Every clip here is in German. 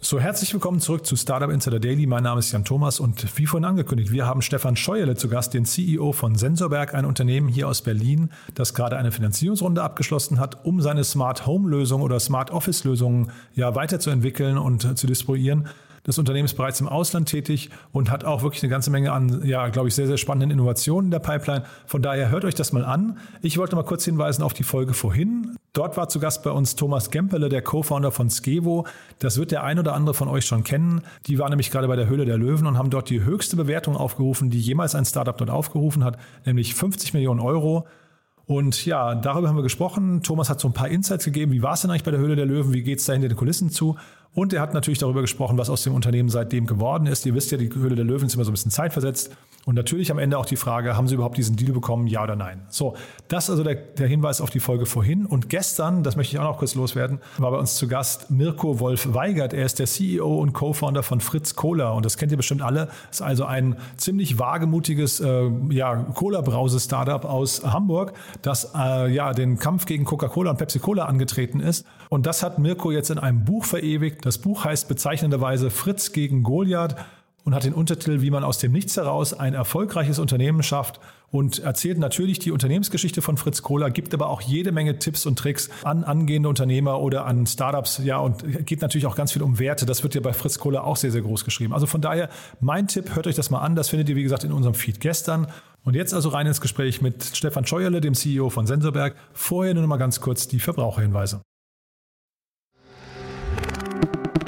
So, herzlich willkommen zurück zu Startup Insider Daily. Mein Name ist Jan Thomas und wie vorhin angekündigt, wir haben Stefan Scheuerle zu Gast, den CEO von Sensorberg, ein Unternehmen hier aus Berlin, das gerade eine Finanzierungsrunde abgeschlossen hat, um seine Smart Home Lösung oder Smart Office Lösungen ja weiterzuentwickeln und zu distribuieren. Das Unternehmen ist bereits im Ausland tätig und hat auch wirklich eine ganze Menge an, ja, glaube ich, sehr, sehr spannenden Innovationen in der Pipeline. Von daher hört euch das mal an. Ich wollte mal kurz hinweisen auf die Folge vorhin. Dort war zu Gast bei uns Thomas Gempele, der Co-Founder von Skevo. Das wird der ein oder andere von euch schon kennen. Die waren nämlich gerade bei der Höhle der Löwen und haben dort die höchste Bewertung aufgerufen, die jemals ein Startup dort aufgerufen hat, nämlich 50 Millionen Euro. Und ja, darüber haben wir gesprochen. Thomas hat so ein paar Insights gegeben. Wie war es denn eigentlich bei der Höhle der Löwen? Wie geht es da hinter den Kulissen zu? Und er hat natürlich darüber gesprochen, was aus dem Unternehmen seitdem geworden ist. Ihr wisst ja, die Höhle der Löwen ist immer so ein bisschen zeitversetzt. Und natürlich am Ende auch die Frage, haben sie überhaupt diesen Deal bekommen, ja oder nein? So, das ist also der, der Hinweis auf die Folge vorhin. Und gestern, das möchte ich auch noch kurz loswerden, war bei uns zu Gast Mirko Wolf-Weigert. Er ist der CEO und Co-Founder von Fritz Cola. Und das kennt ihr bestimmt alle. Ist also ein ziemlich wagemutiges äh, ja, Cola-Brause-Startup aus Hamburg, das äh, ja den Kampf gegen Coca-Cola und Pepsi-Cola angetreten ist. Und das hat Mirko jetzt in einem Buch verewigt. Das Buch heißt bezeichnenderweise Fritz gegen Goliath und hat den Untertitel, wie man aus dem Nichts heraus ein erfolgreiches Unternehmen schafft und erzählt natürlich die Unternehmensgeschichte von Fritz Kohler, gibt aber auch jede Menge Tipps und Tricks an angehende Unternehmer oder an Startups, ja, und geht natürlich auch ganz viel um Werte. Das wird ja bei Fritz Kohler auch sehr, sehr groß geschrieben. Also von daher, mein Tipp, hört euch das mal an. Das findet ihr, wie gesagt, in unserem Feed gestern. Und jetzt also rein ins Gespräch mit Stefan Scheuerle, dem CEO von Sensorberg. Vorher nur noch mal ganz kurz die Verbraucherhinweise.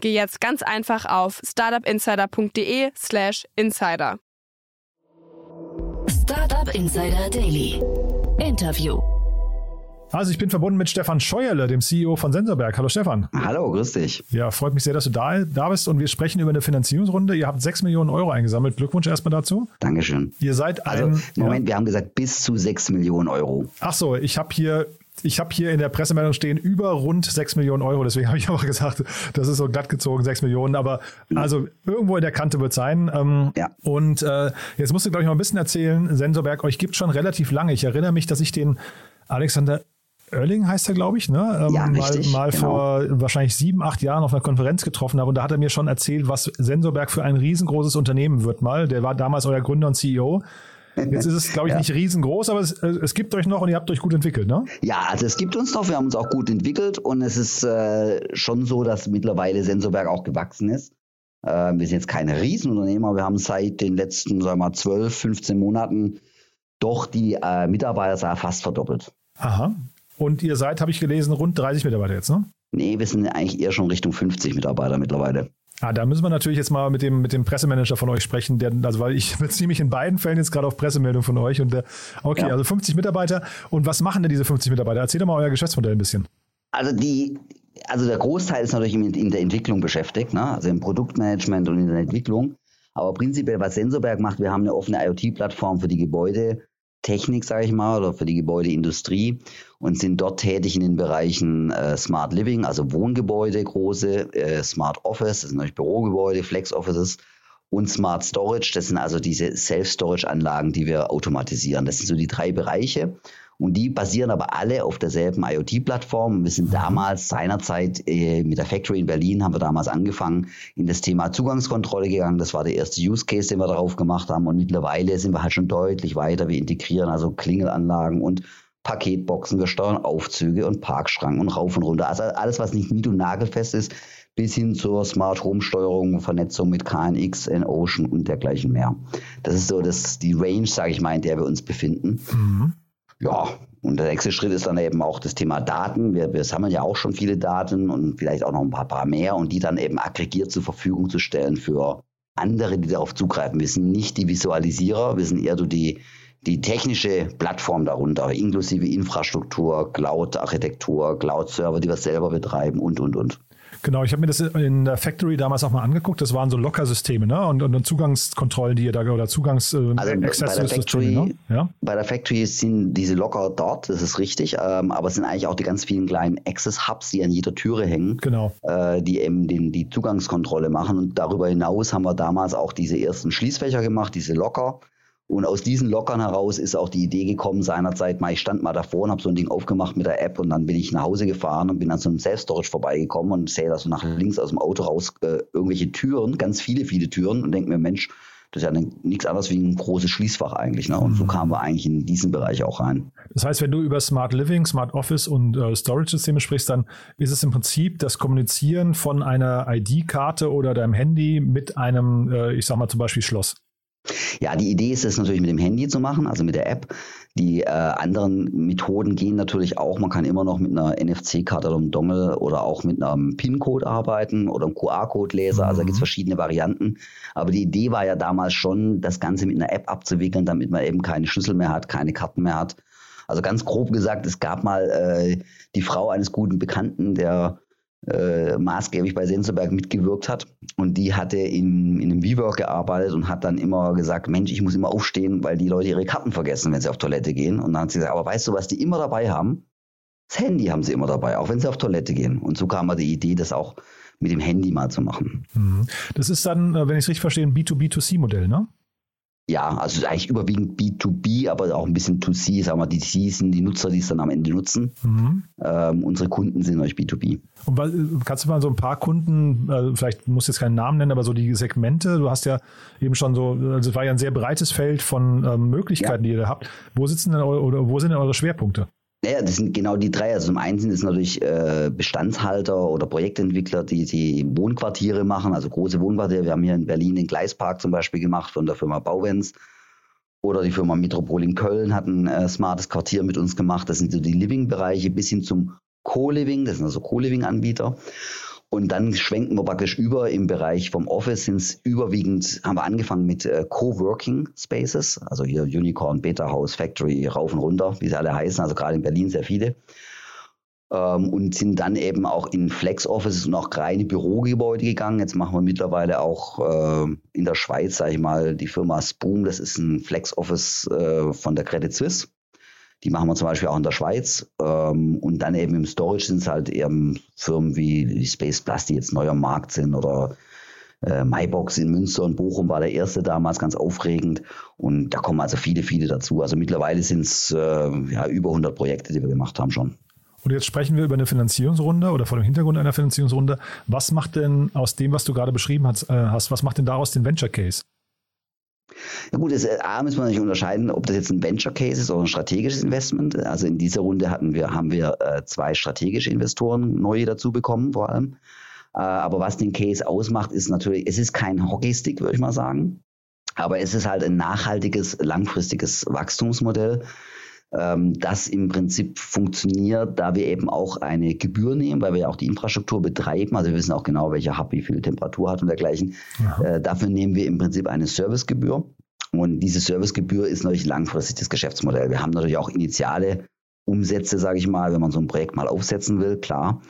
geh jetzt ganz einfach auf startupinsider.de/slash insider. Startup Insider Daily. Interview. Also ich bin verbunden mit Stefan Scheuerle, dem CEO von Sensorberg. Hallo Stefan. Hallo, grüß dich. Ja, freut mich sehr, dass du da, da bist und wir sprechen über eine Finanzierungsrunde. Ihr habt 6 Millionen Euro eingesammelt. Glückwunsch erstmal dazu. Dankeschön. Ihr seid Also, ein... Moment, wir haben gesagt bis zu 6 Millionen Euro. Ach so, ich habe hier ich habe hier in der Pressemeldung stehen über rund 6 Millionen Euro. Deswegen habe ich auch gesagt, das ist so glatt gezogen, 6 Millionen. Aber also irgendwo in der Kante wird es sein. Ähm, Ja. Und äh, jetzt musst du, glaube ich, mal ein bisschen erzählen. Sensorberg, euch gibt schon relativ lange. Ich erinnere mich, dass ich den Alexander Oerling heißt er, glaube ich, ne? Ähm, Ja, mal mal genau. vor wahrscheinlich sieben, acht Jahren auf einer Konferenz getroffen habe. Und da hat er mir schon erzählt, was Sensorberg für ein riesengroßes Unternehmen wird mal. Der war damals euer Gründer und CEO. Jetzt ist es, glaube ich, Ja. nicht riesengroß, aber es, äh, es gibt euch noch und ihr habt euch gut entwickelt, ne? Ja, also es gibt uns noch, wir haben uns auch gut entwickelt und es ist äh, schon so, dass mittlerweile Sensorberg auch gewachsen ist. Äh, wir sind jetzt keine Riesenunternehmen, aber wir haben seit den letzten, sagen wir mal, 12, 15 Monaten doch die äh, Mitarbeiterzahl fast verdoppelt. Aha. Und ihr seid, habe ich gelesen, rund 30 Mitarbeiter jetzt, ne? Nee, wir sind eigentlich eher schon Richtung 50 Mitarbeiter mittlerweile. Ah, da müssen wir natürlich jetzt mal mit dem, mit dem Pressemanager von euch sprechen, der, also weil ich beziehe mich in beiden Fällen jetzt gerade auf Pressemeldung von euch und der, okay, Ja. also 50 Mitarbeiter. Und was machen denn diese 50 Mitarbeiter? Erzähl doch mal euer Geschäftsmodell ein bisschen. Also die, also der Großteil ist natürlich in, der Entwicklung beschäftigt, ne? also im Produktmanagement und in der Entwicklung. Aber prinzipiell, was Sensorberg macht, wir haben eine offene IoT-Plattform für die Gebäudetechnik, sage ich mal, oder für die Gebäudeindustrie und sind dort tätig in den Bereichen äh, Smart Living, also Wohngebäude, große, äh, Smart Office, das sind natürlich Bürogebäude, Flex Offices und Smart Storage, das sind also diese Self-Storage-Anlagen, die wir automatisieren. Das sind so die drei Bereiche. Und die basieren aber alle auf derselben IoT-Plattform. Wir sind damals seinerzeit äh, mit der Factory in Berlin, haben wir damals angefangen, in das Thema Zugangskontrolle gegangen. Das war der erste Use Case, den wir darauf gemacht haben. Und mittlerweile sind wir halt schon deutlich weiter. Wir integrieren also Klingelanlagen und Paketboxen, wir steuern Aufzüge und Parkschranken und rauf und runter. Also alles, was nicht nied- und nagelfest ist, bis hin zur Smart Home Steuerung, Vernetzung mit KNX, N-Ocean und dergleichen mehr. Das ist so das, die Range, sage ich mal, in der wir uns befinden. Mhm. Ja, und der nächste Schritt ist dann eben auch das Thema Daten. Wir, wir sammeln ja auch schon viele Daten und vielleicht auch noch ein paar, paar mehr und die dann eben aggregiert zur Verfügung zu stellen für andere, die darauf zugreifen. Wir sind nicht die Visualisierer, wir sind eher so die, die technische Plattform darunter, inklusive Infrastruktur, Cloud-Architektur, Cloud-Server, die wir selber betreiben und, und, und. Genau, ich habe mir das in der Factory damals auch mal angeguckt. Das waren so Lockersysteme ne? und, und, Zugangskontrollen, die ihr da oder Zugangs äh, also bei der, Factory, ne? ja? bei der Factory sind diese Locker dort, das ist richtig, ähm, aber es sind eigentlich auch die ganz vielen kleinen Access Hubs, die an jeder Türe hängen, genau. äh, die eben den, die Zugangskontrolle machen. Und darüber hinaus haben wir damals auch diese ersten Schließfächer gemacht, diese Locker. Und aus diesen Lockern heraus ist auch die Idee gekommen seinerzeit, mal ich stand mal davor und habe so ein Ding aufgemacht mit der App und dann bin ich nach Hause gefahren und bin an so einem Self-Storage vorbeigekommen und sehe da so nach links aus dem Auto raus äh, irgendwelche Türen, ganz viele, viele Türen und denke mir, Mensch, das ist ja nichts anderes wie ein großes Schließfach eigentlich. Ne? Und so mhm. kamen wir eigentlich in diesen Bereich auch rein. Das heißt, wenn du über Smart Living, Smart Office und äh, Storage-Systeme sprichst, dann ist es im Prinzip das Kommunizieren von einer ID-Karte oder deinem Handy mit einem, äh, ich sag mal zum Beispiel Schloss. Ja, die Idee ist es natürlich mit dem Handy zu machen, also mit der App. Die äh, anderen Methoden gehen natürlich auch. Man kann immer noch mit einer NFC-Karte oder einem Dongle oder auch mit einem PIN-Code arbeiten oder einem QR-Code-Leser. Also da gibt es mhm. verschiedene Varianten. Aber die Idee war ja damals schon, das Ganze mit einer App abzuwickeln, damit man eben keine Schlüssel mehr hat, keine Karten mehr hat. Also ganz grob gesagt, es gab mal äh, die Frau eines guten Bekannten, der äh, maßgeblich bei Sensorberg mitgewirkt hat. Und die hatte in, in einem WeWork gearbeitet und hat dann immer gesagt, Mensch, ich muss immer aufstehen, weil die Leute ihre Karten vergessen, wenn sie auf Toilette gehen. Und dann hat sie gesagt, aber weißt du, was die immer dabei haben? Das Handy haben sie immer dabei, auch wenn sie auf Toilette gehen. Und so kam mir die Idee, das auch mit dem Handy mal zu machen. Mhm. Das ist dann, äh, wenn ich es richtig verstehe, ein B2B2C-Modell, ne? Ja, also eigentlich überwiegend B2B, aber auch ein bisschen 2C, sagen wir, die sind die Nutzer, die es dann am Ende nutzen. Mhm. Ähm, unsere Kunden sind euch B2B. Und weil, kannst du mal so ein paar Kunden, also vielleicht musst du jetzt keinen Namen nennen, aber so die Segmente, du hast ja eben schon so, also es war ja ein sehr breites Feld von ähm, Möglichkeiten, ja. die ihr da habt. Wo sitzen denn eure, oder wo sind denn eure Schwerpunkte? Naja, das sind genau die drei. Also zum einen sind es natürlich äh, Bestandshalter oder Projektentwickler, die die Wohnquartiere machen, also große Wohnquartiere. Wir haben hier in Berlin den Gleispark zum Beispiel gemacht von der Firma Bauwens. Oder die Firma Metropol in Köln hat ein äh, smartes Quartier mit uns gemacht. Das sind so die Living-Bereiche bis hin zum Co-Living. Das sind also Co-Living-Anbieter. Und dann schwenken wir praktisch über im Bereich vom Office sind überwiegend, haben wir angefangen mit äh, Coworking Spaces, also hier Unicorn, Beta House, Factory, rauf und runter, wie sie alle heißen, also gerade in Berlin sehr viele. Ähm, und sind dann eben auch in Flex Offices und auch reine Bürogebäude gegangen. Jetzt machen wir mittlerweile auch äh, in der Schweiz, sage ich mal, die Firma Spoom, das ist ein Flex Office äh, von der Credit Suisse. Die machen wir zum Beispiel auch in der Schweiz. Ähm, und dann eben im Storage sind es halt eben Firmen wie Space Plus, die jetzt neu am Markt sind oder äh, MyBox in Münster und Bochum war der erste damals ganz aufregend. Und da kommen also viele, viele dazu. Also mittlerweile sind es äh, ja, über 100 Projekte, die wir gemacht haben schon. Und jetzt sprechen wir über eine Finanzierungsrunde oder vor dem Hintergrund einer Finanzierungsrunde. Was macht denn aus dem, was du gerade beschrieben hast, äh, hast was macht denn daraus den Venture Case? Ja gut, das, A müssen wir natürlich unterscheiden, ob das jetzt ein Venture Case ist oder ein strategisches Investment. Also in dieser Runde hatten wir, haben wir äh, zwei strategische Investoren neue dazu bekommen, vor allem. Äh, aber was den Case ausmacht, ist natürlich, es ist kein Hockeystick, würde ich mal sagen. Aber es ist halt ein nachhaltiges, langfristiges Wachstumsmodell, ähm, das im Prinzip funktioniert, da wir eben auch eine Gebühr nehmen, weil wir ja auch die Infrastruktur betreiben. Also wir wissen auch genau, welcher Hub wie viel Temperatur hat und dergleichen. Äh, dafür nehmen wir im Prinzip eine Servicegebühr. Und diese Servicegebühr ist natürlich langfristig das Geschäftsmodell. Wir haben natürlich auch initiale Umsätze, sage ich mal, wenn man so ein Projekt mal aufsetzen will, klar.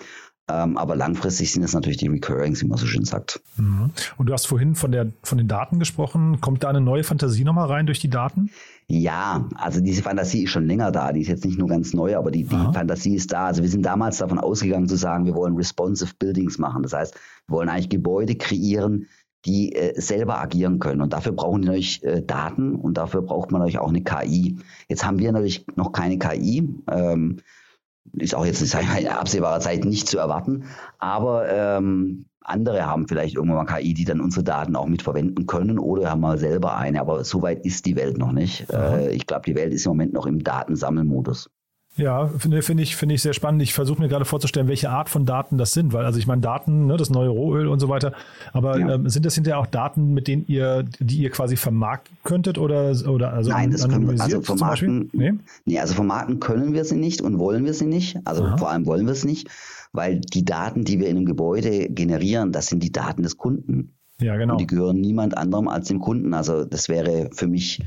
Ähm, aber langfristig sind es natürlich die Recurrings, wie man so schön sagt. Mhm. Und du hast vorhin von, der, von den Daten gesprochen. Kommt da eine neue Fantasie nochmal rein durch die Daten? Ja, also diese Fantasie ist schon länger da. Die ist jetzt nicht nur ganz neu, aber die, die Fantasie ist da. Also wir sind damals davon ausgegangen zu sagen, wir wollen responsive Buildings machen. Das heißt, wir wollen eigentlich Gebäude kreieren, die äh, selber agieren können. Und dafür brauchen die natürlich äh, Daten und dafür braucht man natürlich auch eine KI. Jetzt haben wir natürlich noch keine KI. Ähm, ist auch jetzt in absehbarer Zeit nicht zu erwarten. Aber ähm, andere haben vielleicht irgendwann mal KI, die dann unsere Daten auch mitverwenden können oder haben mal selber eine. Aber so weit ist die Welt noch nicht. Äh, ich glaube, die Welt ist im Moment noch im Datensammelmodus. Ja, finde find ich, find ich sehr spannend. Ich versuche mir gerade vorzustellen, welche Art von Daten das sind, weil also ich meine Daten, ne, das neue Rohöl und so weiter, aber ja. ähm, sind das hinterher auch Daten, mit denen ihr, die ihr quasi vermarkten könntet oder, oder also Nein, das können wir, also vermarkten, nee? nee? also vermarkten können wir sie nicht und wollen wir sie nicht. Also Aha. vor allem wollen wir es nicht, weil die Daten, die wir in einem Gebäude generieren, das sind die Daten des Kunden. Ja, genau. Und die gehören niemand anderem als dem Kunden. Also das wäre für mich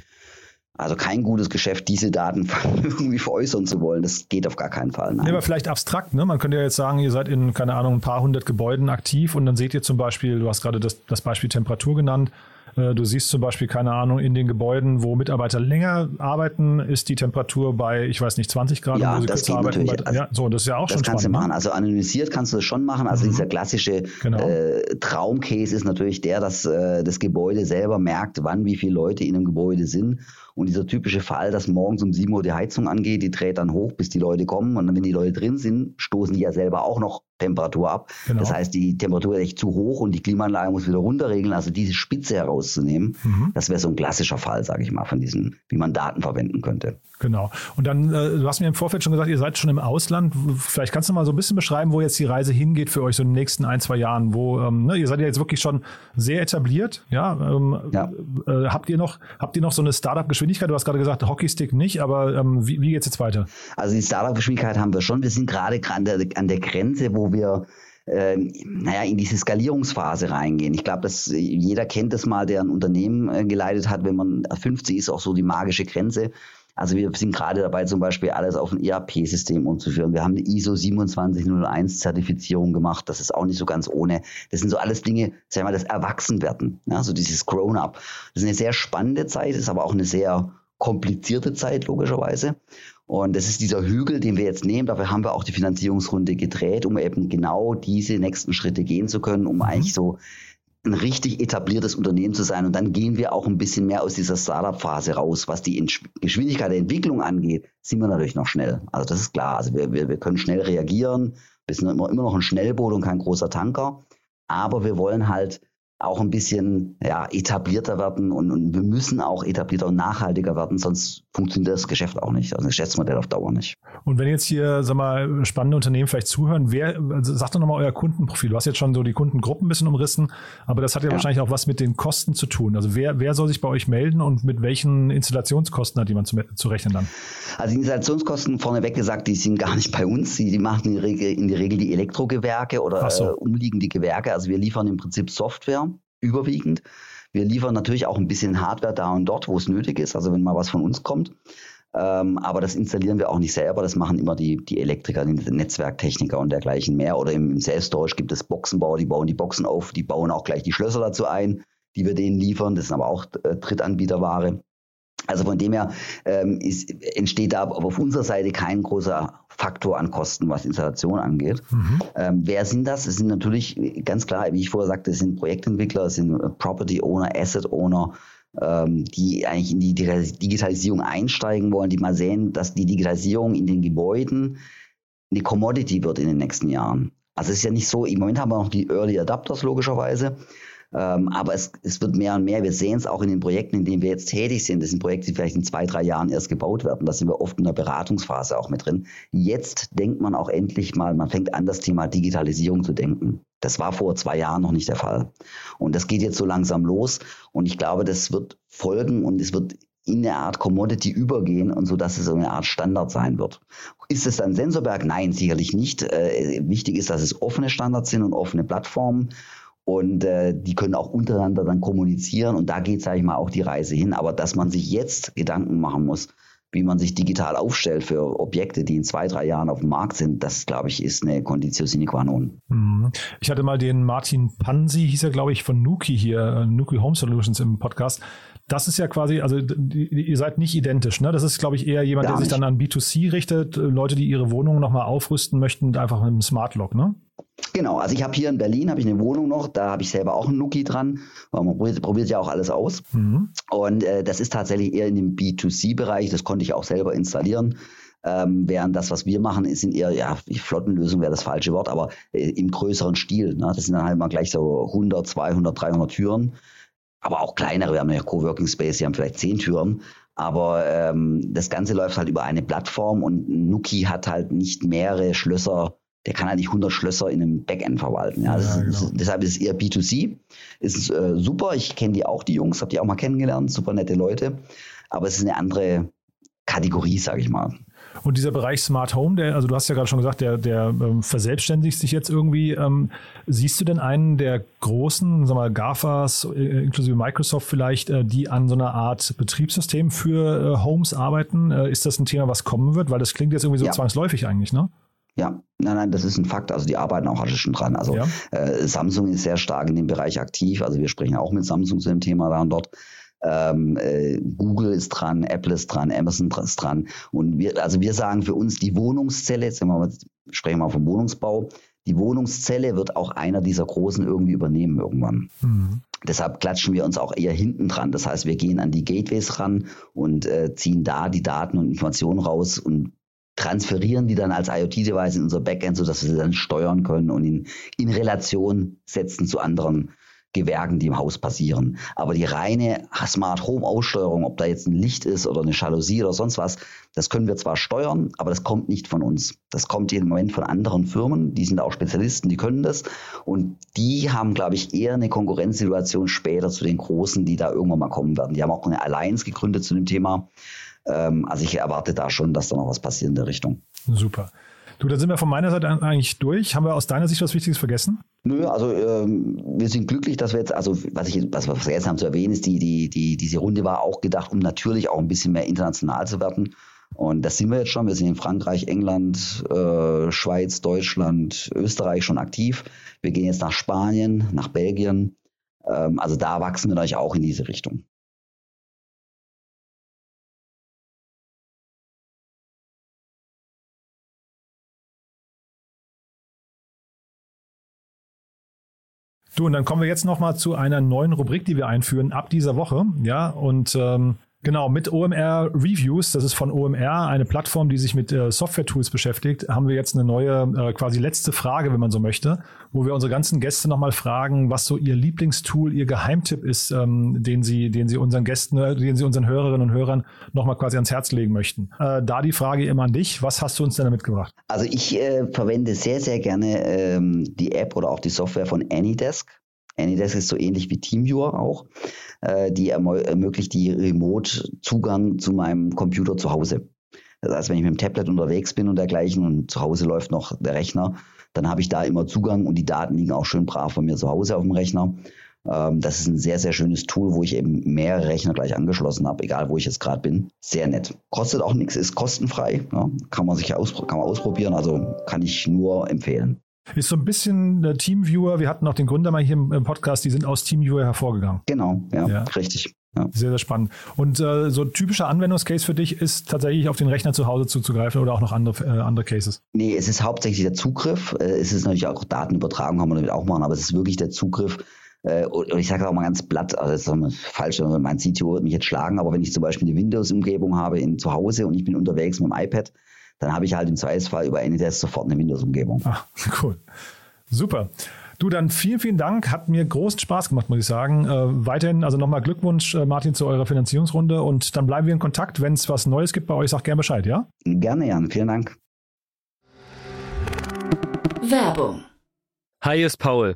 also kein gutes Geschäft, diese Daten irgendwie veräußern zu wollen. Das geht auf gar keinen Fall. Nein. Ja, aber vielleicht abstrakt. Ne? Man könnte ja jetzt sagen, ihr seid in, keine Ahnung, ein paar hundert Gebäuden aktiv und dann seht ihr zum Beispiel, du hast gerade das, das Beispiel Temperatur genannt, Du siehst zum Beispiel, keine Ahnung, in den Gebäuden, wo Mitarbeiter länger arbeiten, ist die Temperatur bei, ich weiß nicht, 20 Grad. Ja, das geht arbeiten. natürlich. Also, ja, so, das ist ja auch das schon kannst spannend. du machen. Also anonymisiert kannst du das schon machen. Also mhm. dieser klassische genau. äh, Traumcase ist natürlich der, dass äh, das Gebäude selber merkt, wann wie viele Leute in einem Gebäude sind und dieser typische Fall, dass morgens um 7 Uhr die Heizung angeht, die dreht dann hoch, bis die Leute kommen. Und dann, wenn die Leute drin sind, stoßen die ja selber auch noch Temperatur ab. Genau. Das heißt, die Temperatur ist echt zu hoch und die Klimaanlage muss wieder runterregeln. Also diese Spitze herauszunehmen, mhm. das wäre so ein klassischer Fall, sage ich mal, von diesem, wie man Daten verwenden könnte. Genau. Und dann, äh, du hast mir im Vorfeld schon gesagt, ihr seid schon im Ausland. Vielleicht kannst du mal so ein bisschen beschreiben, wo jetzt die Reise hingeht für euch so in den nächsten ein, zwei Jahren. Wo, ähm, ne, ihr seid ja jetzt wirklich schon sehr etabliert. Ja. Ähm, ja. Äh, habt ihr noch, habt ihr noch so eine Startup-Geschwindigkeit? Du hast gerade gesagt, Hockeystick nicht, aber ähm, wie, wie geht es jetzt weiter? Also die Startup-Geschwindigkeit haben wir schon. Wir sind gerade an der, an der Grenze, wo wir äh, naja, in diese Skalierungsphase reingehen. Ich glaube, dass jeder kennt das mal, der ein Unternehmen äh, geleitet hat, wenn man 50 ist, auch so die magische Grenze. Also wir sind gerade dabei, zum Beispiel alles auf ein ERP-System umzuführen. Wir haben eine ISO 27001 Zertifizierung gemacht. Das ist auch nicht so ganz ohne. Das sind so alles Dinge, sagen wir mal, das Erwachsenwerden. Ja, so dieses Grown-up. Das ist eine sehr spannende Zeit, ist aber auch eine sehr komplizierte Zeit, logischerweise. Und das ist dieser Hügel, den wir jetzt nehmen. Dafür haben wir auch die Finanzierungsrunde gedreht, um eben genau diese nächsten Schritte gehen zu können, um mhm. eigentlich so ein richtig etabliertes Unternehmen zu sein. Und dann gehen wir auch ein bisschen mehr aus dieser Startup-Phase raus. Was die Geschwindigkeit der Entwicklung angeht, sind wir natürlich noch schnell. Also das ist klar. Also wir, wir, wir können schnell reagieren. Wir sind immer, immer noch ein Schnellboot und kein großer Tanker. Aber wir wollen halt auch ein bisschen ja, etablierter werden und, und, wir müssen auch etablierter und nachhaltiger werden, sonst funktioniert das Geschäft auch nicht, also das Geschäftsmodell auf Dauer nicht. Und wenn jetzt hier, sag mal, spannende Unternehmen vielleicht zuhören, wer, also sag doch nochmal euer Kundenprofil. Du hast jetzt schon so die Kundengruppen ein bisschen umrissen, aber das hat ja, ja, wahrscheinlich auch was mit den Kosten zu tun. Also wer, wer soll sich bei euch melden und mit welchen Installationskosten hat jemand zu, zu rechnen dann? Also die Installationskosten vorneweg gesagt, die sind gar nicht bei uns. Die, die machen in, Regel, in der Regel die Elektrogewerke oder so. äh, umliegende Gewerke. Also wir liefern im Prinzip Software überwiegend. Wir liefern natürlich auch ein bisschen Hardware da und dort, wo es nötig ist, also wenn mal was von uns kommt. Ähm, aber das installieren wir auch nicht selber, das machen immer die, die Elektriker, die Netzwerktechniker und dergleichen mehr. Oder im, im Self-Storage gibt es Boxenbauer, die bauen die Boxen auf, die bauen auch gleich die Schlösser dazu ein, die wir denen liefern. Das sind aber auch äh, Drittanbieterware. Also von dem her ähm, ist, entsteht da auf unserer Seite kein großer Faktor an Kosten, was Installation angeht. Mhm. Ähm, wer sind das? Es sind natürlich ganz klar, wie ich vorher sagte, es sind Projektentwickler, es sind Property Owner, Asset Owner, ähm, die eigentlich in die Digitalisierung einsteigen wollen, die mal sehen, dass die Digitalisierung in den Gebäuden eine Commodity wird in den nächsten Jahren. Also es ist ja nicht so, im Moment haben wir noch die Early Adapters logischerweise, ähm, aber es, es wird mehr und mehr. Wir sehen es auch in den Projekten, in denen wir jetzt tätig sind. Das sind Projekte, die vielleicht in zwei, drei Jahren erst gebaut werden. Da sind wir oft in der Beratungsphase auch mit drin. Jetzt denkt man auch endlich mal, man fängt an, das Thema Digitalisierung zu denken. Das war vor zwei Jahren noch nicht der Fall. Und das geht jetzt so langsam los. Und ich glaube, das wird folgen und es wird in eine Art Commodity übergehen und so, dass es eine Art Standard sein wird. Ist es dann Sensorberg? Nein, sicherlich nicht. Äh, wichtig ist, dass es offene Standards sind und offene Plattformen und äh, die können auch untereinander dann kommunizieren und da geht, sage ich mal, auch die Reise hin. Aber dass man sich jetzt Gedanken machen muss, wie man sich digital aufstellt für Objekte, die in zwei, drei Jahren auf dem Markt sind, das, glaube ich, ist eine Conditio sine qua non. Mhm. Ich hatte mal den Martin Pansi, hieß er, glaube ich, von Nuki hier, äh, Nuki Home Solutions im Podcast. Das ist ja quasi, also ihr seid nicht identisch, ne? Das ist, glaube ich, eher jemand, Gar der sich dann an B2C richtet, Leute, die ihre Wohnungen nochmal aufrüsten möchten, einfach mit einem Smart Lock, ne? Genau, also ich habe hier in Berlin habe ich eine Wohnung noch, da habe ich selber auch einen Nuki dran, weil man probiert, probiert ja auch alles aus. Mhm. Und äh, das ist tatsächlich eher in dem B2C-Bereich, das konnte ich auch selber installieren. Ähm, während das, was wir machen, sind eher, ja, Flottenlösung wäre das falsche Wort, aber äh, im größeren Stil. Ne? Das sind dann halt mal gleich so 100, 200, 300 Türen aber auch kleinere. Wir haben ja Coworking Space, die haben vielleicht zehn Türen. Aber ähm, das Ganze läuft halt über eine Plattform und Nuki hat halt nicht mehrere Schlösser der kann halt nicht 100 Schlösser in einem Backend verwalten. Ja, ja genau. ist, deshalb ist es eher B2C. Ist äh, super. Ich kenne die auch, die Jungs, habe die auch mal kennengelernt. Super nette Leute. Aber es ist eine andere Kategorie, sage ich mal. Und dieser Bereich Smart Home, der, also du hast ja gerade schon gesagt, der, der ähm, verselbstständigt sich jetzt irgendwie. Ähm, siehst du denn einen der großen, sag mal, GAFAs, äh, inklusive Microsoft vielleicht, äh, die an so einer Art Betriebssystem für äh, Homes arbeiten? Äh, ist das ein Thema, was kommen wird? Weil das klingt jetzt irgendwie so ja. zwangsläufig eigentlich, ne? Ja, nein, nein, das ist ein Fakt. Also die arbeiten auch schon dran. Also ja. äh, Samsung ist sehr stark in dem Bereich aktiv. Also wir sprechen auch mit Samsung zu dem Thema da und dort. Ähm, äh, Google ist dran, Apple ist dran, Amazon ist dran. Und wir, also wir sagen für uns die Wohnungszelle, jetzt wir sprechen wir mal vom Wohnungsbau, die Wohnungszelle wird auch einer dieser großen irgendwie übernehmen irgendwann. Mhm. Deshalb klatschen wir uns auch eher hinten dran. Das heißt, wir gehen an die Gateways ran und äh, ziehen da die Daten und Informationen raus und transferieren die dann als IoT-Device in unser Backend, sodass wir sie dann steuern können und in, in Relation setzen zu anderen Gewerken, die im Haus passieren. Aber die reine Smart Home Aussteuerung, ob da jetzt ein Licht ist oder eine Jalousie oder sonst was, das können wir zwar steuern, aber das kommt nicht von uns. Das kommt im Moment von anderen Firmen, die sind auch Spezialisten, die können das und die haben, glaube ich, eher eine Konkurrenzsituation später zu den Großen, die da irgendwann mal kommen werden. Die haben auch eine Alliance gegründet zu dem Thema. Ähm, also ich erwarte da schon, dass da noch was passiert in der Richtung. Super. Du, da sind wir von meiner Seite eigentlich durch. Haben wir aus deiner Sicht was Wichtiges vergessen? Nö, also ähm, wir sind glücklich, dass wir jetzt, also was ich was wir vergessen haben zu erwähnen, ist, die, die, die, diese Runde war auch gedacht, um natürlich auch ein bisschen mehr international zu werden. Und das sind wir jetzt schon. Wir sind in Frankreich, England, äh, Schweiz, Deutschland, Österreich schon aktiv. Wir gehen jetzt nach Spanien, nach Belgien. Ähm, also da wachsen wir natürlich auch in diese Richtung. Du, und dann kommen wir jetzt nochmal zu einer neuen Rubrik, die wir einführen ab dieser Woche. Ja, und ähm, Genau, mit OMR Reviews, das ist von OMR, eine Plattform, die sich mit äh, Software-Tools beschäftigt, haben wir jetzt eine neue, äh, quasi letzte Frage, wenn man so möchte, wo wir unsere ganzen Gäste nochmal fragen, was so ihr Lieblingstool, ihr Geheimtipp ist, ähm, den sie, den sie unseren Gästen, äh, den sie unseren Hörerinnen und Hörern nochmal quasi ans Herz legen möchten. Äh, da die Frage immer an dich, was hast du uns denn mitgebracht? Also ich äh, verwende sehr, sehr gerne ähm, die App oder auch die Software von Anydesk. Anydesk ist so ähnlich wie TeamViewer auch. Äh, die ermöglicht die Remote-Zugang zu meinem Computer zu Hause. Das heißt, wenn ich mit dem Tablet unterwegs bin und dergleichen und zu Hause läuft noch der Rechner, dann habe ich da immer Zugang und die Daten liegen auch schön brav bei mir zu Hause auf dem Rechner. Ähm, das ist ein sehr, sehr schönes Tool, wo ich eben mehrere Rechner gleich angeschlossen habe, egal wo ich jetzt gerade bin. Sehr nett. Kostet auch nichts, ist kostenfrei. Ja, kann man sich aus, kann man ausprobieren, also kann ich nur empfehlen. Ist so ein bisschen der Teamviewer. Wir hatten auch den Gründer mal hier im Podcast, die sind aus Teamviewer hervorgegangen. Genau, ja, ja. richtig. Ja. Sehr, sehr spannend. Und äh, so ein typischer Anwendungscase für dich ist tatsächlich auf den Rechner zu Hause zuzugreifen oder auch noch andere, äh, andere Cases? Nee, es ist hauptsächlich der Zugriff. Äh, es ist natürlich auch Datenübertragung, kann man damit auch machen, aber es ist wirklich der Zugriff. Äh, und ich sage auch mal ganz platt, also das ist falsch, mein CTO wird mich jetzt schlagen, aber wenn ich zum Beispiel eine Windows-Umgebung habe in, zu Hause und ich bin unterwegs mit dem iPad, dann habe ich halt im Zweifelsfall über AnyDesk sofort eine Windows-Umgebung. Ah, cool. Super. Du, dann vielen, vielen Dank. Hat mir großen Spaß gemacht, muss ich sagen. Äh, weiterhin, also nochmal Glückwunsch, äh, Martin, zu eurer Finanzierungsrunde. Und dann bleiben wir in Kontakt. Wenn es was Neues gibt bei euch, sag gerne Bescheid, ja? Gerne, Jan. Vielen Dank. Werbung. Hi, ist Paul.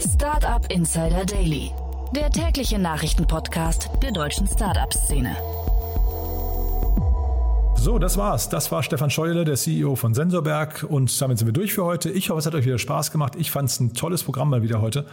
Startup Insider Daily, der tägliche Nachrichtenpodcast der deutschen Startup-Szene. So, das war's. Das war Stefan Scheule, der CEO von Sensorberg. Und damit sind wir durch für heute. Ich hoffe, es hat euch wieder Spaß gemacht. Ich fand es ein tolles Programm mal wieder heute.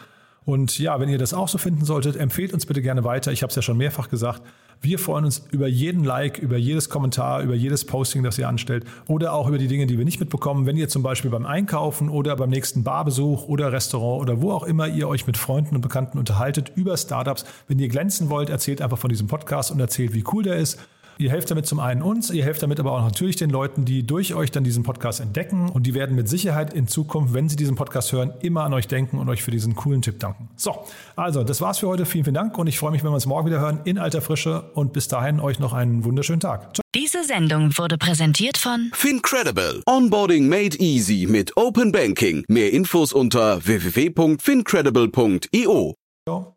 Und ja, wenn ihr das auch so finden solltet, empfehlt uns bitte gerne weiter. Ich habe es ja schon mehrfach gesagt. Wir freuen uns über jeden Like, über jedes Kommentar, über jedes Posting, das ihr anstellt oder auch über die Dinge, die wir nicht mitbekommen. Wenn ihr zum Beispiel beim Einkaufen oder beim nächsten Barbesuch oder Restaurant oder wo auch immer ihr euch mit Freunden und Bekannten unterhaltet über Startups, wenn ihr glänzen wollt, erzählt einfach von diesem Podcast und erzählt, wie cool der ist. Ihr helft damit zum einen uns, ihr helft damit aber auch natürlich den Leuten, die durch euch dann diesen Podcast entdecken und die werden mit Sicherheit in Zukunft, wenn sie diesen Podcast hören, immer an euch denken und euch für diesen coolen Tipp danken. So, also das war's für heute. Vielen, vielen Dank und ich freue mich, wenn wir uns morgen wieder hören in alter Frische und bis dahin euch noch einen wunderschönen Tag. Ciao. Diese Sendung wurde präsentiert von Fincredible. Onboarding made easy mit Open Banking. Mehr Infos unter www.fincredible.io. Ciao.